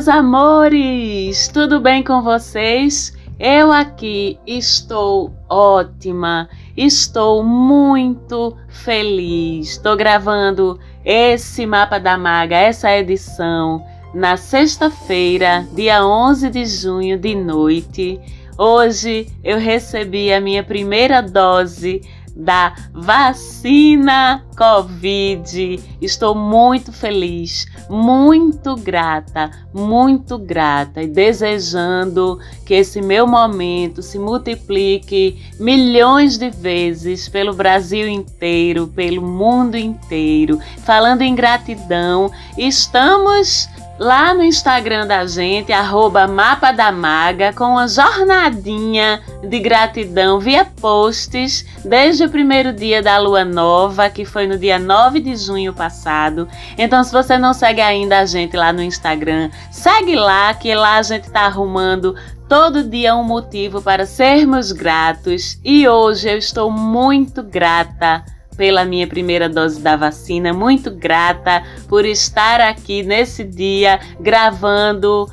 Meus amores, tudo bem com vocês? Eu aqui estou ótima, estou muito feliz. Estou gravando esse mapa da maga, essa edição, na sexta-feira, dia 11 de junho de noite. Hoje eu recebi a minha primeira dose da vacina Covid. Estou muito feliz, muito grata, muito grata e desejando que esse meu momento se multiplique milhões de vezes pelo Brasil inteiro, pelo mundo inteiro. Falando em gratidão, estamos lá no Instagram da gente, arroba Mapa da Maga, com uma jornadinha de gratidão via posts desde o primeiro dia da lua nova, que foi no dia 9 de junho passado. Então, se você não segue ainda a gente lá no Instagram, segue lá, que lá a gente tá arrumando todo dia um motivo para sermos gratos. E hoje eu estou muito grata pela minha primeira dose da vacina, muito grata por estar aqui nesse dia gravando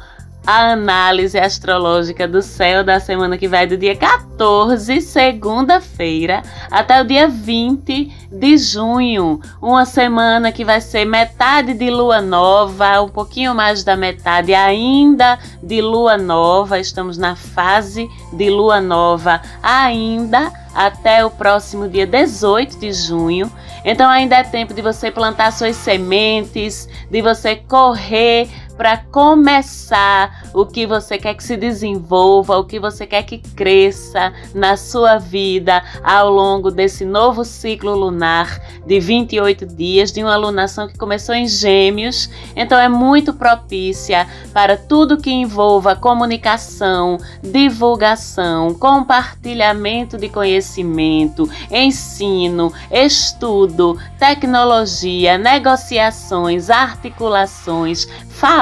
a análise astrológica do céu da semana que vai do dia 14, segunda-feira, até o dia 20 de junho. Uma semana que vai ser metade de lua nova, um pouquinho mais da metade ainda de lua nova. Estamos na fase de lua nova ainda até o próximo dia 18 de junho. Então ainda é tempo de você plantar suas sementes, de você correr para começar o que você quer que se desenvolva, o que você quer que cresça na sua vida ao longo desse novo ciclo lunar de 28 dias, de uma lunação que começou em Gêmeos. Então é muito propícia para tudo que envolva comunicação, divulgação, compartilhamento de conhecimento, ensino, estudo, tecnologia, negociações, articulações,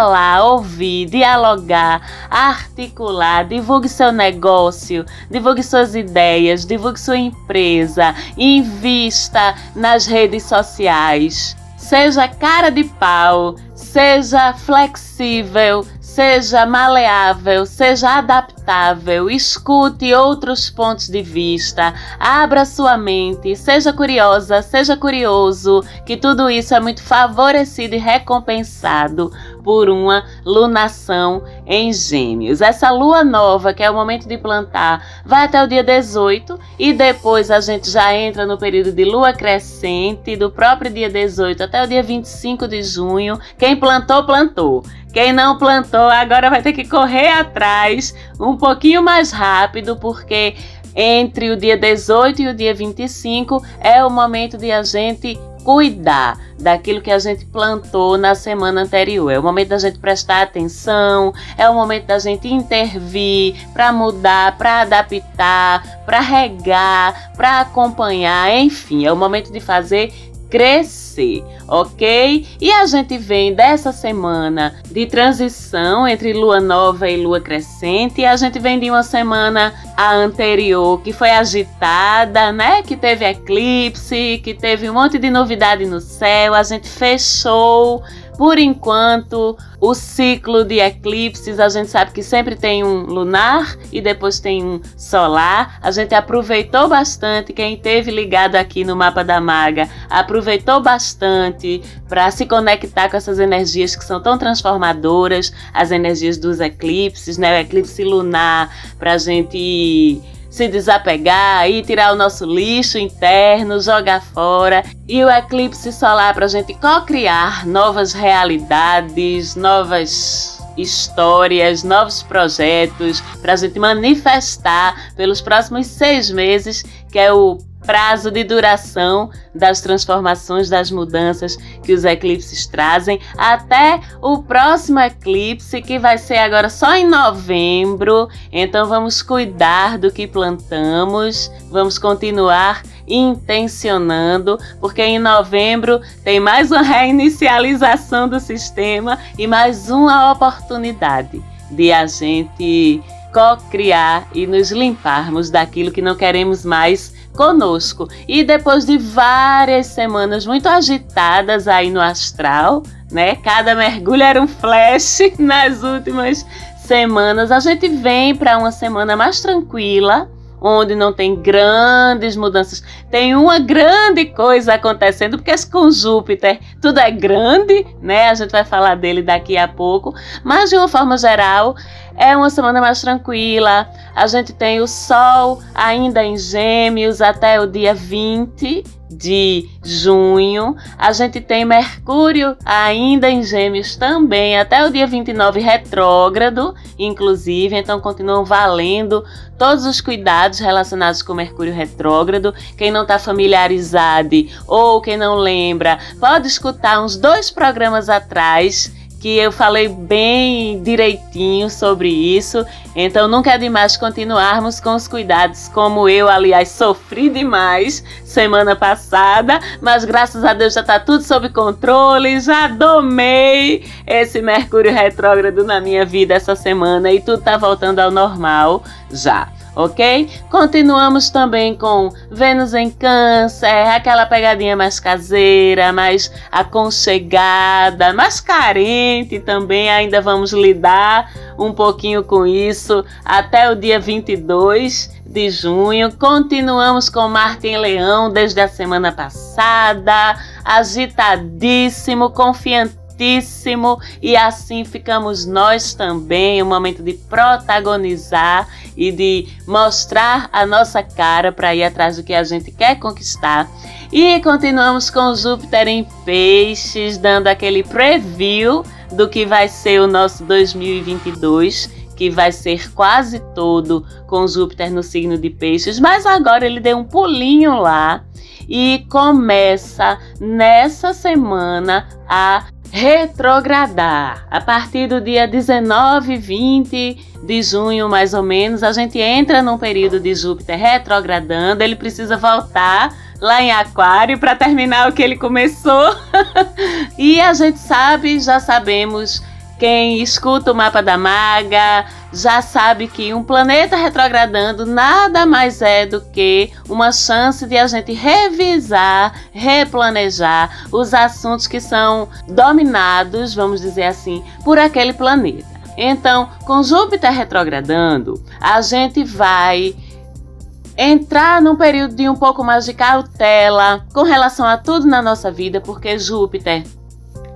falar, ouvir, dialogar, articular, divulgue seu negócio, divulgue suas ideias, divulgue sua empresa, invista nas redes sociais. Seja cara de pau, seja flexível, seja maleável, seja adaptável, escute outros pontos de vista, abra sua mente, seja curiosa, seja curioso, que tudo isso é muito favorecido e recompensado por uma lunação em Gêmeos. Essa lua nova, que é o momento de plantar, vai até o dia 18 e depois a gente já entra no período de lua crescente, do próprio dia 18 até o dia 25 de junho. Quem plantou, plantou. Quem não plantou agora vai ter que correr atrás um pouquinho mais rápido, porque entre o dia 18 e o dia 25 é o momento de a gente cuidar daquilo que a gente plantou na semana anterior. É o momento da gente prestar atenção, é o momento da gente intervir para mudar, para adaptar, para regar, para acompanhar, enfim, é o momento de fazer crescer, ok? E a gente vem dessa semana de transição entre lua nova e lua crescente, e a gente vem de uma semana a anterior que foi agitada, né? Que teve eclipse, que teve um monte de novidade no céu, a gente fechou por enquanto, o ciclo de eclipses, a gente sabe que sempre tem um lunar e depois tem um solar. A gente aproveitou bastante, quem teve ligado aqui no mapa da maga, aproveitou bastante para se conectar com essas energias que são tão transformadoras, as energias dos eclipses, né? O eclipse lunar, para a gente se desapegar e tirar o nosso lixo interno, jogar fora. E o eclipse solar para a gente co-criar novas realidades, novas histórias, novos projetos, para a gente manifestar pelos próximos seis meses, que é o prazo de duração das transformações, das mudanças que os eclipses trazem, até o próximo eclipse, que vai ser agora só em novembro. Então vamos cuidar do que plantamos, vamos continuar intencionando, porque em novembro tem mais uma reinicialização do sistema e mais uma oportunidade de a gente co-criar e nos limparmos daquilo que não queremos mais conosco. E depois de várias semanas muito agitadas aí no astral, né? Cada mergulho era um flash nas últimas semanas. A gente vem para uma semana mais tranquila, onde não tem grandes mudanças. Tem uma grande coisa acontecendo, porque com Júpiter tudo é grande, né? A gente vai falar dele daqui a pouco, mas de uma forma geral, é uma semana mais tranquila. A gente tem o Sol ainda em Gêmeos até o dia 20 de junho. A gente tem Mercúrio ainda em Gêmeos também até o dia 29 retrógrado, inclusive, então continuam valendo todos os cuidados relacionados com Mercúrio retrógrado. Quem não está familiarizado ou quem não lembra, pode escutar uns dois programas atrás que eu falei bem direitinho sobre isso. Então nunca é demais continuarmos com os cuidados, como eu, aliás, sofri demais semana passada, mas graças a Deus já está tudo sob controle, já domei esse Mercúrio retrógrado na minha vida essa semana e tudo está voltando ao normal já ok? Continuamos também com Vênus em Câncer, aquela pegadinha mais caseira, mais aconchegada, mais carente também. Ainda vamos lidar um pouquinho com isso até o dia 22 de junho. Continuamos com Marte em Leão desde a semana passada, agitadíssimo, confiante e assim ficamos nós também, o um momento de protagonizar e de mostrar a nossa cara para ir atrás do que a gente quer conquistar. E continuamos com Júpiter em Peixes, dando aquele preview do que vai ser o nosso 2022 que vai ser quase todo com Júpiter no signo de Peixes, mas agora ele deu um pulinho lá e começa nessa semana a retrogradar. A partir do dia 19, 20 de junho, mais ou menos, a gente entra num período de Júpiter retrogradando, ele precisa voltar lá em Aquário para terminar o que ele começou. e a gente sabe, já sabemos quem escuta o mapa da maga já sabe que um planeta retrogradando nada mais é do que uma chance de a gente revisar, replanejar os assuntos que são dominados, vamos dizer assim, por aquele planeta. Então, com Júpiter retrogradando, a gente vai entrar num período de um pouco mais de cautela com relação a tudo na nossa vida, porque Júpiter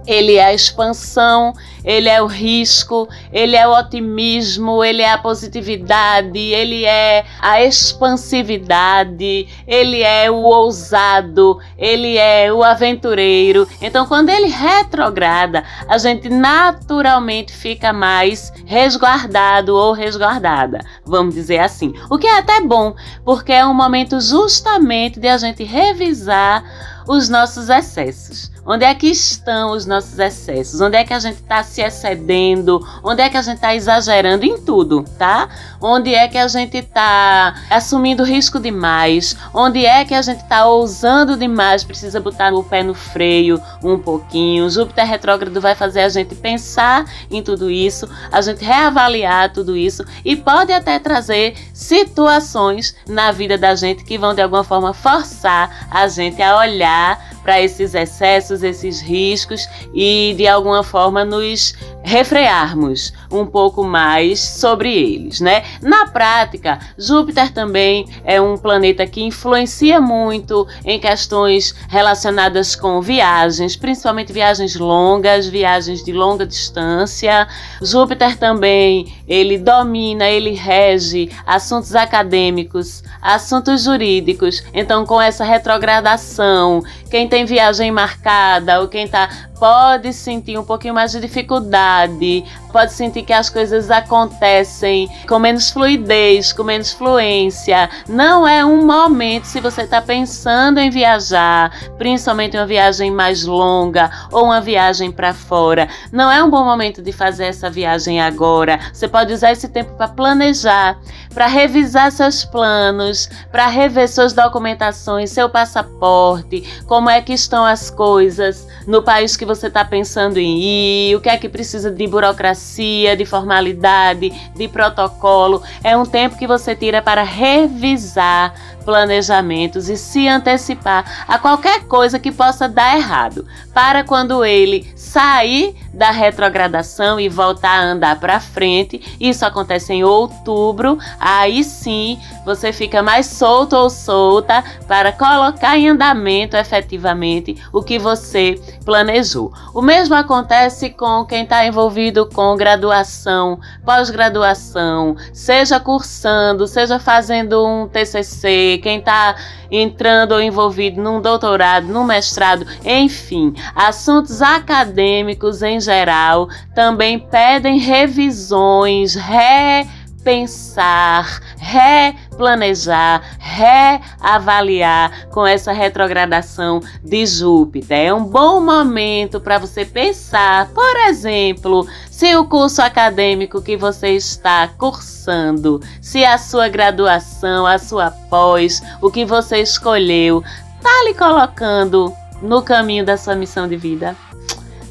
ele é a expansão, ele é o risco, ele é o otimismo, ele é a positividade, ele é a expansividade, ele é o ousado, ele é o aventureiro. Então, quando ele retrograda, a gente naturalmente fica mais resguardado ou resguardada, vamos dizer assim. O que é até bom, porque é um momento justamente de a gente revisar os nossos excessos. Onde é que estão os nossos excessos? Onde é que a gente está se excedendo? Onde é que a gente está exagerando em tudo, tá? Onde é que a gente está assumindo risco demais? Onde é que a gente está ousando demais? Precisa botar o pé no freio um pouquinho. Júpiter retrógrado vai fazer a gente pensar em tudo isso, a gente reavaliar tudo isso e pode até trazer situações na vida da gente que vão de alguma forma forçar a gente a olhar para esses excessos, esses riscos e de alguma forma nos refrearmos um pouco mais sobre eles, né? Na prática, Júpiter também é um planeta que influencia muito em questões relacionadas com viagens, principalmente viagens longas, viagens de longa distância. Júpiter também, ele domina, ele rege assuntos acadêmicos, assuntos jurídicos. Então, com essa retrogradação, quem tem viagem marcada ou quem está pode sentir um pouquinho mais de dificuldade, pode sentir que as coisas acontecem com menos fluidez, com menos fluência. Não é um momento se você está pensando em viajar, principalmente uma viagem mais longa ou uma viagem para fora. Não é um bom momento de fazer essa viagem agora. Você pode usar esse tempo para planejar, para revisar seus planos, para rever suas documentações, seu passaporte, como é que estão as coisas no país que você está pensando em ir, o que é que precisa de burocracia, de formalidade, de protocolo. É um tempo que você tira para revisar planejamentos e se antecipar a qualquer coisa que possa dar errado, para quando ele sair da retrogradação e voltar a andar para frente. Isso acontece em outubro. Aí sim, você fica mais solto ou solta para colocar em andamento efetivamente o que você planejou. O mesmo acontece com quem está envolvido com graduação, pós-graduação, seja cursando, seja fazendo um TCC, quem está entrando ou envolvido num doutorado, num mestrado, enfim, assuntos acadêmicos em geral também pedem revisões, repensar, replanejar, reavaliar com essa retrogradação de Júpiter. É um bom momento para você pensar, por exemplo, se o curso acadêmico que você está cursando, se a sua graduação, a sua pós, o que você escolheu, está lhe colocando no caminho da sua missão de vida,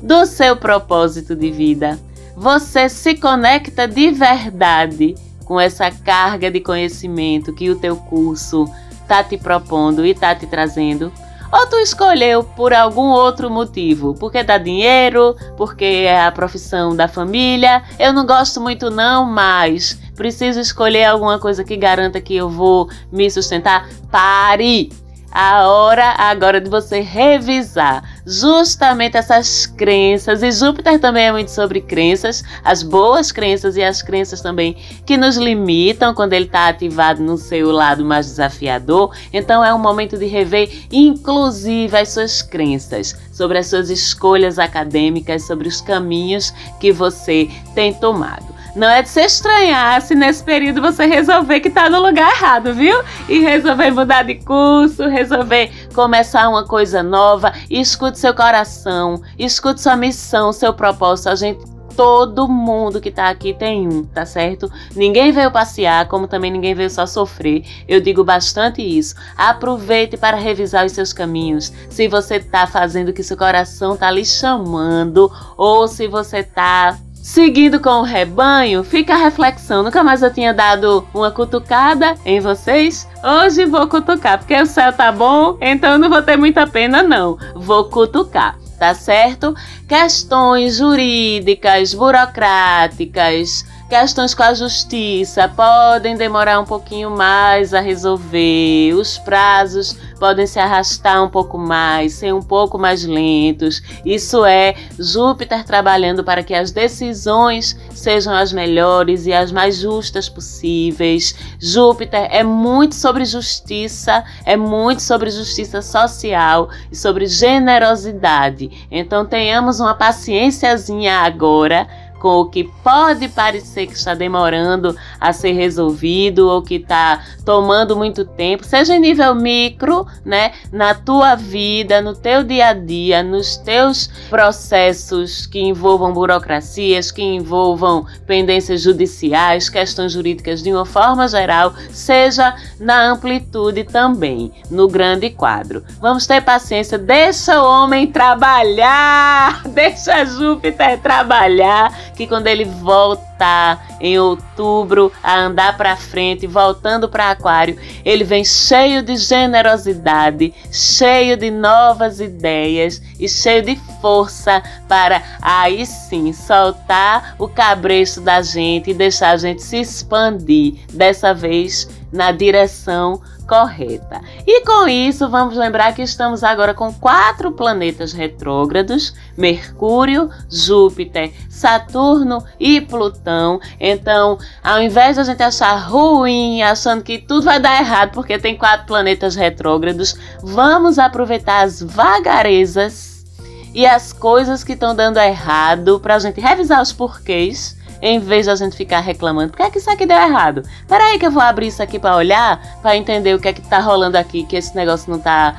do seu propósito de vida. Você se conecta de verdade com essa carga de conhecimento que o teu curso está te propondo e está te trazendo ou tu escolheu por algum outro motivo? Porque dá dinheiro, porque é a profissão da família. Eu não gosto muito não, mas preciso escolher alguma coisa que garanta que eu vou me sustentar. Pare! a hora agora de você revisar justamente essas crenças. E Júpiter também é muito sobre crenças, as boas crenças e as crenças também que nos limitam quando ele está ativado no seu lado mais desafiador. Então é um momento de rever, inclusive, as suas crenças, sobre as suas escolhas acadêmicas, sobre os caminhos que você tem tomado. Não é de se estranhar se nesse período você resolver que tá no lugar errado, viu? E resolver mudar de curso, resolver começar uma coisa nova. Escute seu coração, escute sua missão, seu propósito. A gente todo mundo que tá aqui tem um, tá certo? Ninguém veio passear, como também ninguém veio só sofrer. Eu digo bastante isso. Aproveite para revisar os seus caminhos. Se você tá fazendo o que seu coração tá lhe chamando, ou se você tá Seguindo com o rebanho, fica a reflexão. Nunca mais eu tinha dado uma cutucada em vocês. Hoje vou cutucar, porque o céu tá bom, então não vou ter muita pena, não. Vou cutucar, tá certo? Questões jurídicas, burocráticas, Questões com a justiça podem demorar um pouquinho mais a resolver, os prazos podem se arrastar um pouco mais, ser um pouco mais lentos. Isso é Júpiter trabalhando para que as decisões sejam as melhores e as mais justas possíveis. Júpiter é muito sobre justiça, é muito sobre justiça social e sobre generosidade. Então tenhamos uma paciênciazinha agora com o que pode parecer que está demorando a ser resolvido ou que está tomando muito tempo, seja em nível micro, né, na tua vida, no teu dia a dia, nos teus processos que envolvam burocracias, que envolvam pendências judiciais, questões jurídicas de uma forma geral, seja na amplitude também, no grande quadro. Vamos ter paciência, deixa o homem trabalhar, deixa Júpiter trabalhar que quando ele voltar em outubro a andar para frente, voltando para Aquário, ele vem cheio de generosidade, cheio de novas ideias e cheio de força para aí sim soltar o cabresto da gente e deixar a gente se expandir, dessa vez na direção correta. E com isso, vamos lembrar que estamos agora com quatro planetas retrógrados: Mercúrio, Júpiter, Saturno e Plutão. Então, ao invés de a gente achar ruim, achando que tudo vai dar errado porque tem quatro planetas retrógrados, vamos aproveitar as vagarezas e as coisas que estão dando errado para a gente revisar os porquês em vez de a gente ficar reclamando, por que é que isso aqui deu errado? Peraí que eu vou abrir isso aqui para olhar, para entender o que é que tá rolando aqui, que esse negócio não tá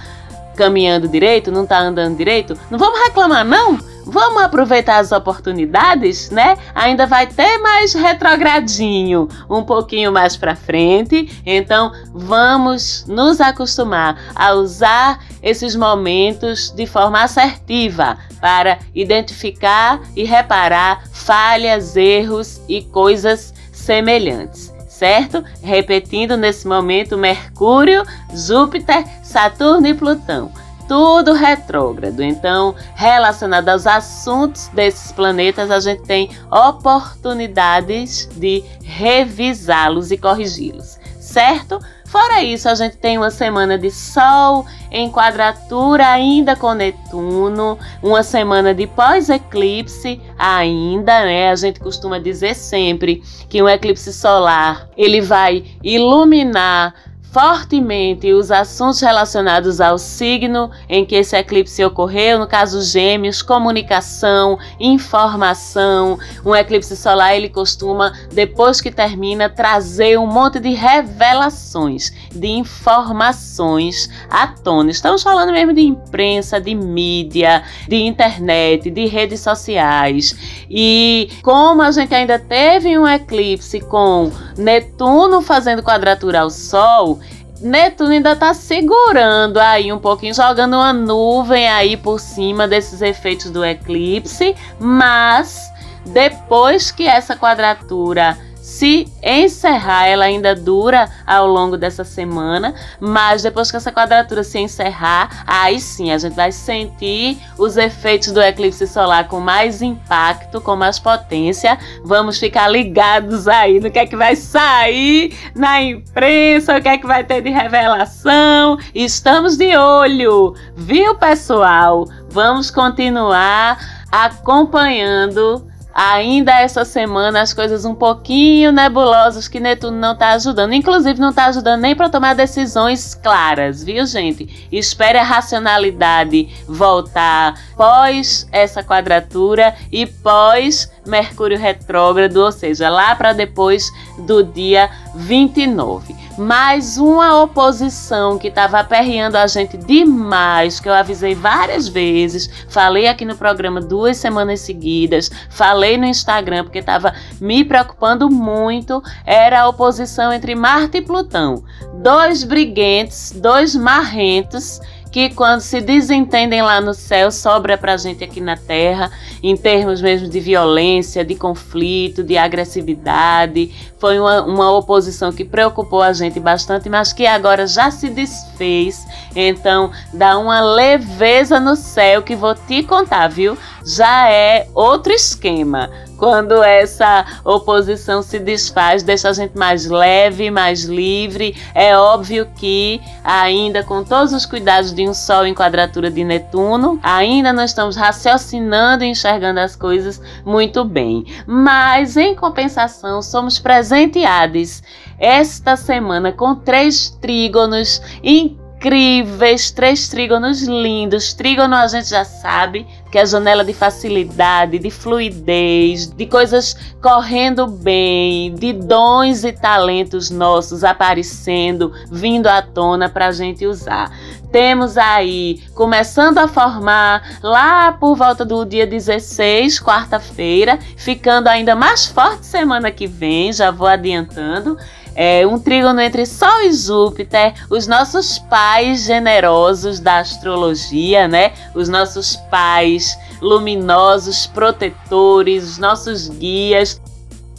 caminhando direito, não tá andando direito. Não vamos reclamar não? vamos aproveitar as oportunidades, né? Ainda vai ter mais retrogradinho um pouquinho mais para frente, então vamos nos acostumar a usar esses momentos de forma assertiva para identificar e reparar falhas, erros e coisas semelhantes certo? Repetindo nesse momento Mercúrio, Júpiter, Saturno e Plutão. Tudo retrógrado. Então, relacionado aos assuntos desses planetas, a gente tem oportunidades de revisá-los e corrigi-los, certo? Fora isso, a gente tem uma semana de Sol em quadratura ainda com Netuno, uma semana de pós-eclipse ainda, né? A gente costuma dizer sempre que um eclipse solar ele vai iluminar fortemente os assuntos relacionados ao signo em que esse eclipse ocorreu, no caso Gêmeos, comunicação, informação. Um eclipse solar ele costuma, depois que termina, trazer um monte de revelações, de informações à tona. Estamos falando mesmo de imprensa, de mídia, de internet, de redes sociais. E como a gente ainda teve um eclipse com Netuno fazendo quadratura ao Sol, Netuno ainda tá segurando aí um pouquinho, jogando uma nuvem aí por cima desses efeitos do eclipse, mas depois que essa quadratura se encerrar, ela ainda dura ao longo dessa semana, mas depois que essa quadratura se encerrar, aí sim a gente vai sentir os efeitos do eclipse solar com mais impacto, com mais potência. Vamos ficar ligados aí no que é que vai sair na imprensa, o que é que vai ter de revelação. Estamos de olho, viu, pessoal? Vamos continuar acompanhando ainda essa semana as coisas um pouquinho nebulosas que Netuno não está ajudando. Inclusive, não está ajudando nem para tomar decisões claras, viu, gente? Espere a racionalidade voltar pós essa quadratura e pós Mercúrio retrógrado, ou seja, lá para depois do dia 29 mais uma oposição que estava aperreando a gente demais, que eu avisei várias vezes, falei aqui no programa duas semanas seguidas, falei no Instagram porque estava me preocupando muito, era a oposição entre Marte e Plutão. Dois briguentes, dois marrentos que quando se desentendem lá no céu, sobra pra gente aqui na terra, em termos mesmo de violência, de conflito, de agressividade. Foi uma, uma oposição que preocupou a gente bastante, mas que agora já se desfez. Então, dá uma leveza no céu que vou te contar, viu? Já é outro esquema quando essa oposição se desfaz, deixa a gente mais leve, mais livre. É óbvio que, ainda com todos os cuidados de um Sol em quadratura de Netuno, ainda não estamos raciocinando e enxergando as coisas muito bem. Mas, em compensação, somos presenteados esta semana com três trígonos incríveis incríveis, três trígonos lindos. Trígono a gente já sabe que é a janela de facilidade, de fluidez, de coisas correndo bem, de dons e talentos nossos aparecendo, vindo à tona para a gente usar. Temos aí começando a formar lá por volta do dia 16, quarta-feira, ficando ainda mais forte semana que vem, já vou adiantando é, um trígono entre Sol e Júpiter, os nossos pais generosos da astrologia, né? Os nossos pais luminosos, protetores, os nossos guias.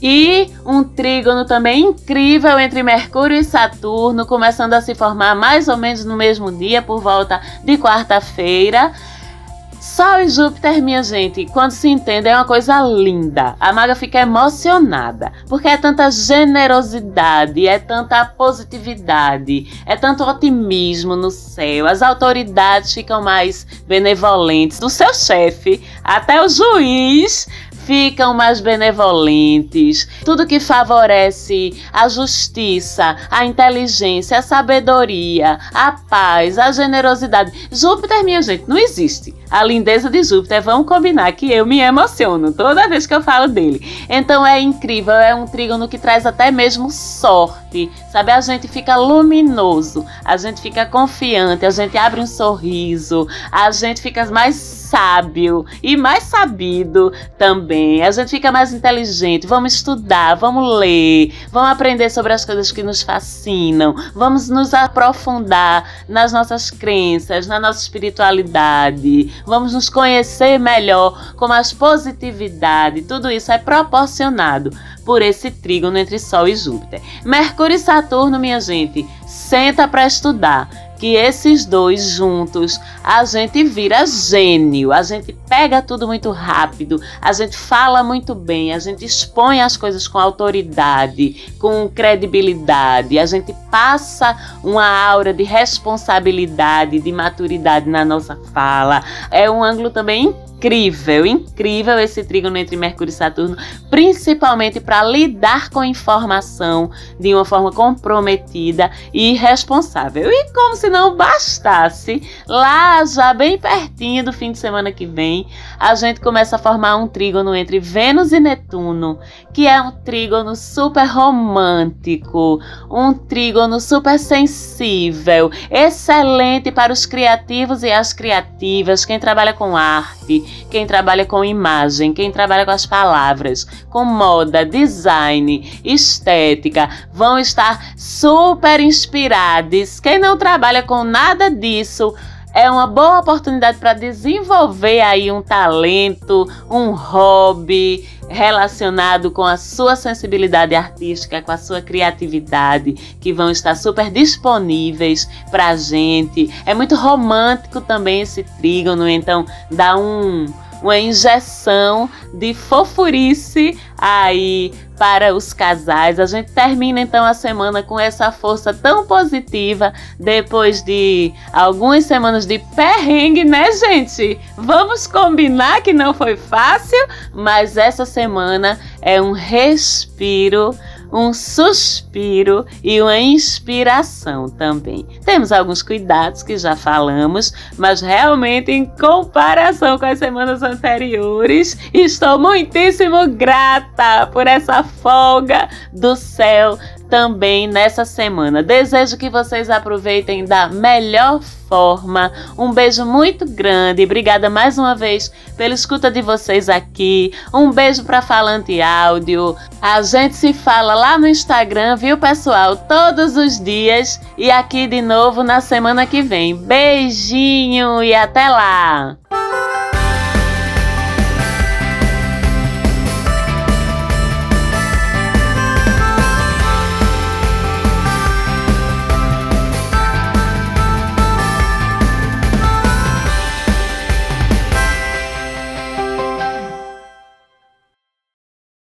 E um trígono também incrível entre Mercúrio e Saturno, começando a se formar mais ou menos no mesmo dia, por volta de quarta-feira. Sol e Júpiter, minha gente, quando se entende é uma coisa linda. A maga fica emocionada, porque é tanta generosidade, é tanta positividade, é tanto otimismo no céu. As autoridades ficam mais benevolentes. Do seu chefe até o juiz ficam mais benevolentes. Tudo que favorece a justiça, a inteligência, a sabedoria, a paz, a generosidade. Júpiter, minha gente, não existe. A lindeza de Júpiter, vamos combinar que eu me emociono toda vez que eu falo dele. Então é incrível, é um trígono que traz até mesmo sorte sabe? A gente fica luminoso, a gente fica confiante, a gente abre um sorriso, a gente fica mais sábio e mais sabido também. A gente fica mais inteligente. Vamos estudar, vamos ler, vamos aprender sobre as coisas que nos fascinam, vamos nos aprofundar nas nossas crenças, na nossa espiritualidade, vamos nos conhecer melhor com mais positividade. Tudo isso é proporcionado por esse trígono entre Sol e Júpiter. Mercúrio e Saturno, minha gente, senta para estudar que esses dois juntos a gente vira gênio, a gente pega tudo muito rápido, a gente fala muito bem, a gente expõe as coisas com autoridade, com credibilidade, a gente passa uma aura de responsabilidade, de maturidade na nossa fala. É um ângulo também incrível, incrível esse trígono entre Mercúrio e Saturno, principalmente para lidar com informação de uma forma comprometida e responsável. E como se não bastasse, lá já bem pertinho do fim de semana que vem, a gente começa a formar um trígono entre Vênus e Netuno, que é um trígono super romântico, um trígono super sensível, excelente para os criativos e as criativas, quem trabalha com arte, quem trabalha com imagem, quem trabalha com as palavras, com moda, design, estética, vão estar super inspirados. Quem não trabalha com nada disso, é uma boa oportunidade para desenvolver aí um talento, um hobby relacionado com a sua sensibilidade artística, com a sua criatividade, que vão estar super disponíveis para a gente. É muito romântico também esse trígono, então dá um uma injeção de fofurice aí para os casais. A gente termina então a semana com essa força tão positiva depois de algumas semanas de perrengue, né, gente? Vamos combinar que não foi fácil, mas essa semana é um respiro um suspiro e uma inspiração também. Temos alguns cuidados que já falamos, mas realmente, em comparação com as semanas anteriores, estou muitíssimo grata por essa folga do céu também nessa semana. Desejo que vocês aproveitem da melhor forma. Um beijo muito grande. Obrigada mais uma vez pela escuta de vocês aqui. Um beijo para Falante Áudio. A gente se fala lá no Instagram, viu, pessoal? Todos os dias e aqui de novo na semana que vem. Beijinho e até lá!